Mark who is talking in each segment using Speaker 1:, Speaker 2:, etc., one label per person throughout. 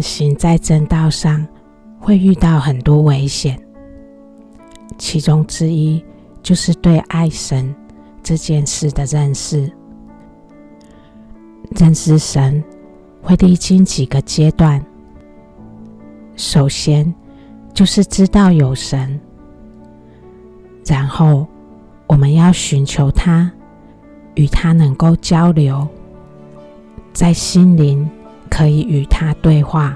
Speaker 1: 行在正道上，会遇到很多危险，其中之一就是对爱神这件事的认识。认识神会历经几个阶段，首先就是知道有神，然后我们要寻求他，与他能够交流，在心灵。可以与他对话，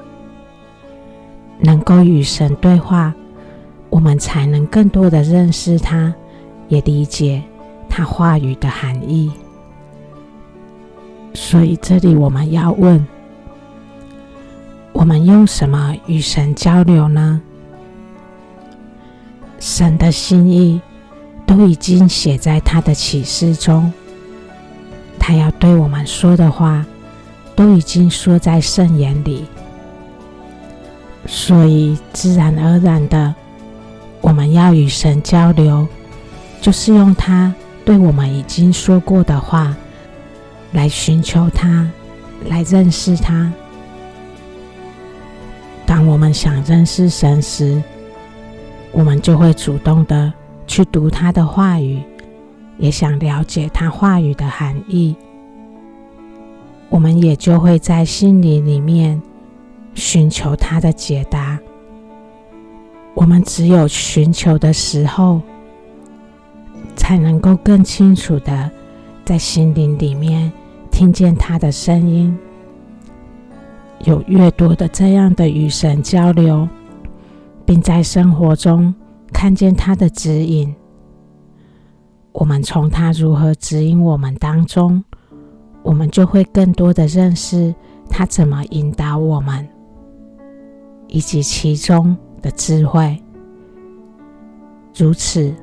Speaker 1: 能够与神对话，我们才能更多的认识他，也理解他话语的含义。所以这里我们要问：我们用什么与神交流呢？神的心意都已经写在他的启示中，他要对我们说的话。都已经说在圣言里，所以自然而然的，我们要与神交流，就是用他对我们已经说过的话来寻求他，来认识他。当我们想认识神时，我们就会主动的去读他的话语，也想了解他话语的含义。我们也就会在心里里面寻求他的解答。我们只有寻求的时候，才能够更清楚的在心灵里面听见他的声音。有越多的这样的与神交流，并在生活中看见他的指引，我们从他如何指引我们当中。我们就会更多的认识他怎么引导我们，以及其中的智慧。如此，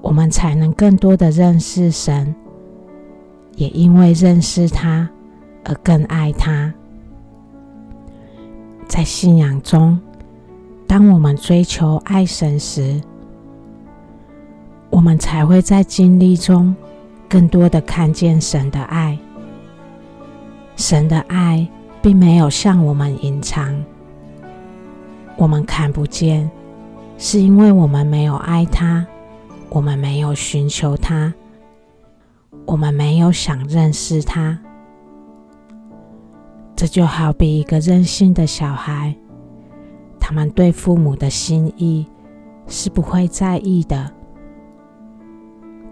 Speaker 1: 我们才能更多的认识神，也因为认识他而更爱他。在信仰中，当我们追求爱神时，我们才会在经历中更多的看见神的爱。神的爱并没有向我们隐藏，我们看不见，是因为我们没有爱他，我们没有寻求他，我们没有想认识他。这就好比一个任性的小孩，他们对父母的心意是不会在意的。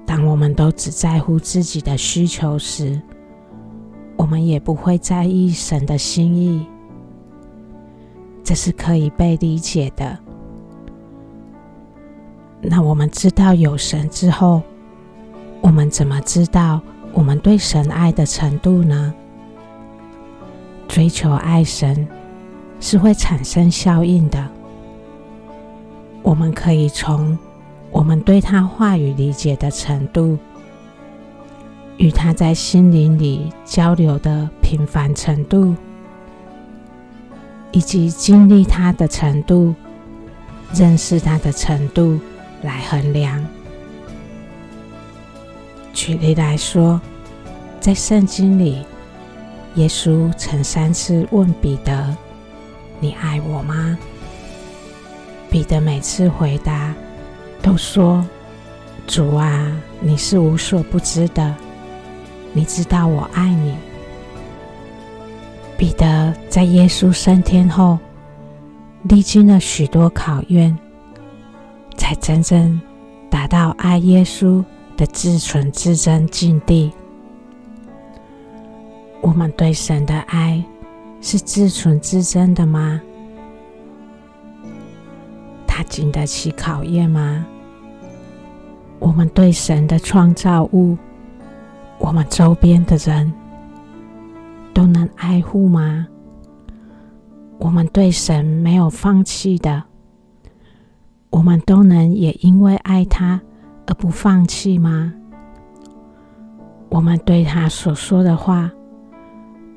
Speaker 1: 当我们都只在乎自己的需求时，我们也不会在意神的心意，这是可以被理解的。那我们知道有神之后，我们怎么知道我们对神爱的程度呢？追求爱神是会产生效应的。我们可以从我们对他话语理解的程度。与他在心灵里交流的频繁程度，以及经历他的程度、认识他的程度来衡量。举例来说，在圣经里，耶稣曾三次问彼得：“你爱我吗？”彼得每次回答都说：“主啊，你是无所不知的。”你知道我爱你。彼得在耶稣升天后，历经了许多考验，才真正达到爱耶稣的至纯至真境地。我们对神的爱是至纯至真的吗？它经得起考验吗？我们对神的创造物，我们周边的人都能爱护吗？我们对神没有放弃的，我们都能也因为爱他而不放弃吗？我们对他所说的话，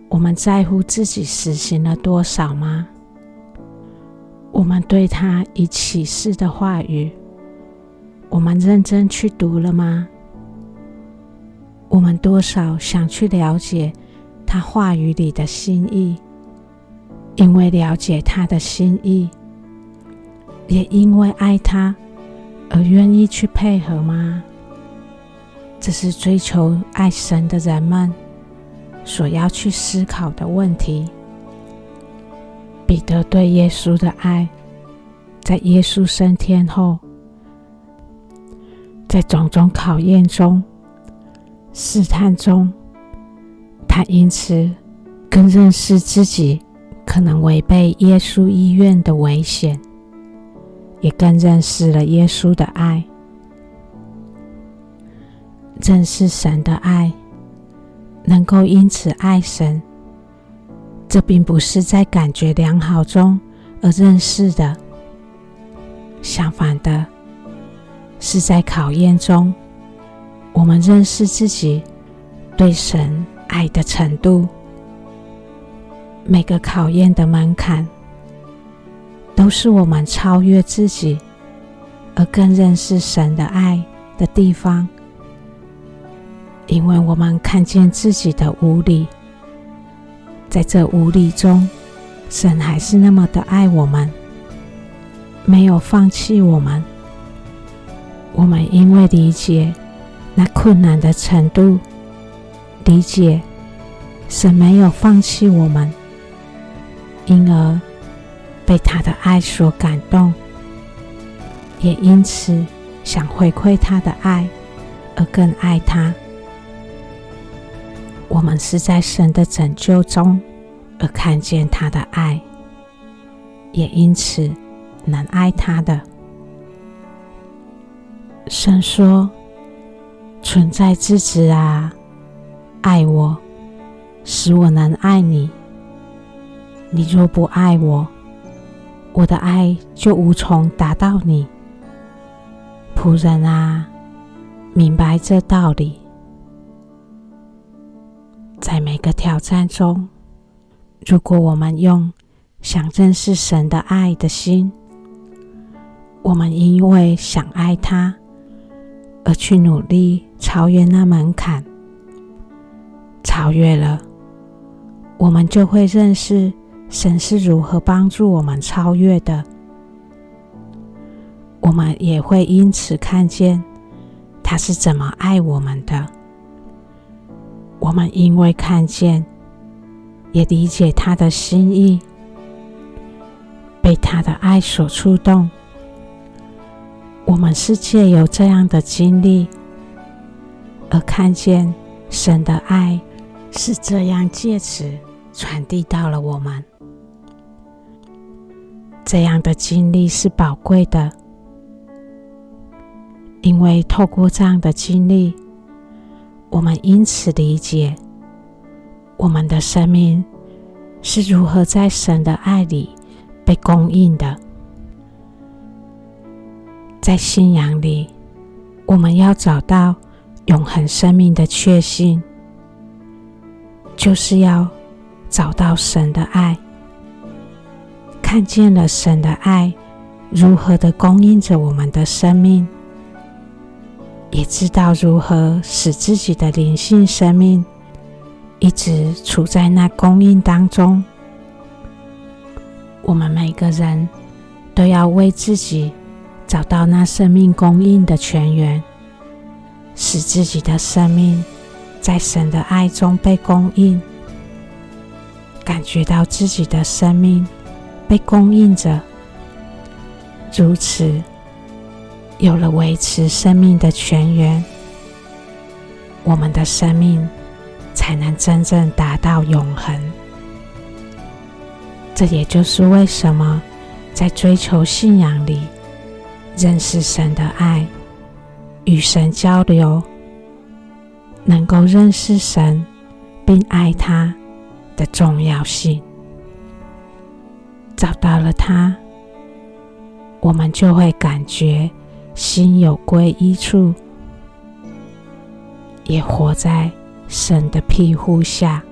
Speaker 1: 我们在乎自己实行了多少吗？我们对他以启示的话语，我们认真去读了吗？我们多少想去了解他话语里的心意，因为了解他的心意，也因为爱他而愿意去配合吗？这是追求爱神的人们所要去思考的问题。彼得对耶稣的爱，在耶稣升天后，在种种考验中、试探中，他因此更认识自己可能违背耶稣意愿的危险，也更认识了耶稣的爱。认识神的爱，能够因此爱神。这并不是在感觉良好中而认识的，相反的，是在考验中，我们认识自己对神爱的程度。每个考验的门槛，都是我们超越自己而更认识神的爱的地方，因为我们看见自己的无力。在这无力中，神还是那么的爱我们，没有放弃我们。我们因为理解那困难的程度，理解神没有放弃我们，因而被他的爱所感动，也因此想回馈他的爱，而更爱他。我们是在神的拯救中而看见他的爱，也因此能爱他的。神说：“存在之子啊，爱我，使我能爱你。你若不爱我，我的爱就无从达到你。仆人啊，明白这道理。”在每个挑战中，如果我们用想认识神的爱的心，我们因为想爱他而去努力超越那门槛，超越了，我们就会认识神是如何帮助我们超越的。我们也会因此看见他是怎么爱我们的。我们因为看见，也理解他的心意，被他的爱所触动。我们是借由这样的经历，而看见神的爱是这样借此传递到了我们。这样的经历是宝贵的，因为透过这样的经历。我们因此理解，我们的生命是如何在神的爱里被供应的。在信仰里，我们要找到永恒生命的确信，就是要找到神的爱，看见了神的爱如何的供应着我们的生命。也知道如何使自己的灵性生命一直处在那供应当中。我们每个人都要为自己找到那生命供应的泉源，使自己的生命在神的爱中被供应，感觉到自己的生命被供应着，如此。有了维持生命的泉源，我们的生命才能真正达到永恒。这也就是为什么在追求信仰里，认识神的爱，与神交流，能够认识神并爱他的重要性。找到了他，我们就会感觉。心有归一处，也活在神的庇护下。